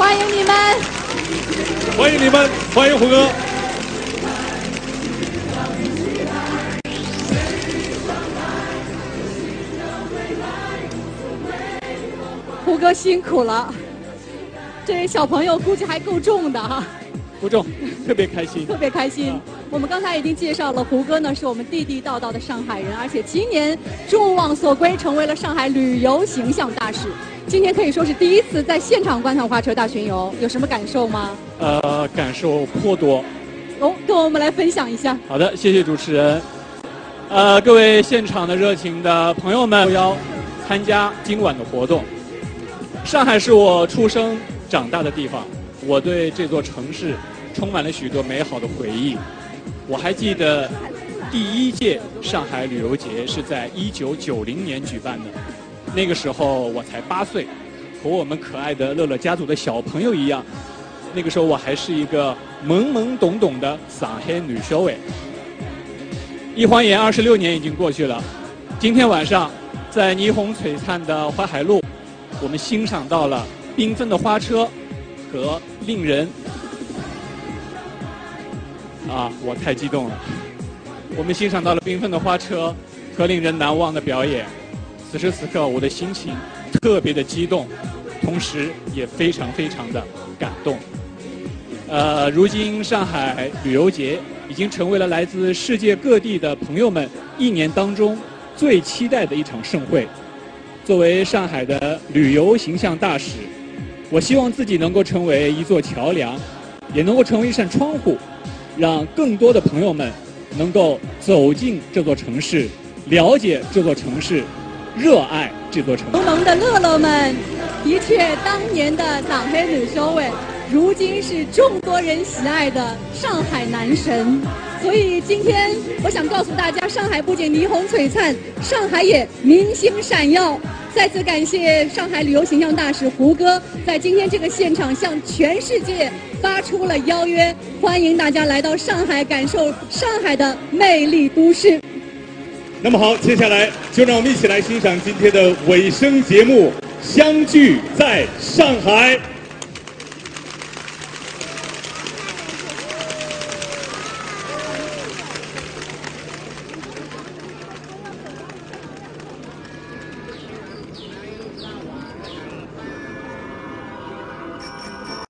欢迎你们！欢迎你们，欢迎胡歌。胡歌辛苦了，这小朋友估计还够重的哈。不重，特别开心，特别开心。我们刚才已经介绍了，胡歌呢是我们地地道道的上海人，而且今年众望所归，成为了上海旅游形象大使。今天可以说是第一次在现场观看花车大巡游，有什么感受吗？呃，感受颇多。哦，跟我们来分享一下。好的，谢谢主持人。呃，各位现场的热情的朋友们，要参加今晚的活动。上海是我出生长大的地方。我对这座城市充满了许多美好的回忆。我还记得第一届上海旅游节是在一九九零年举办的，那个时候我才八岁，和我们可爱的乐乐家族的小朋友一样。那个时候我还是一个懵懵懂懂的上海女小孩。一晃眼二十六年已经过去了，今天晚上在霓虹璀璨的淮海路，我们欣赏到了缤纷的花车。和令人啊，我太激动了。我们欣赏到了缤纷的花车和令人难忘的表演。此时此刻，我的心情特别的激动，同时也非常非常的感动。呃，如今上海旅游节已经成为了来自世界各地的朋友们一年当中最期待的一场盛会。作为上海的旅游形象大使。我希望自己能够成为一座桥梁，也能够成为一扇窗户，让更多的朋友们能够走进这座城市，了解这座城市，热爱这座城市。萌萌的乐乐们，的确，当年的党黑女修卫，如今是众多人喜爱的上海男神。所以今天我想告诉大家，上海不仅霓虹璀璨，上海也明星闪耀。再次感谢上海旅游形象大使胡歌，在今天这个现场向全世界发出了邀约，欢迎大家来到上海，感受上海的魅力都市。那么好，接下来就让我们一起来欣赏今天的尾声节目《相聚在上海》。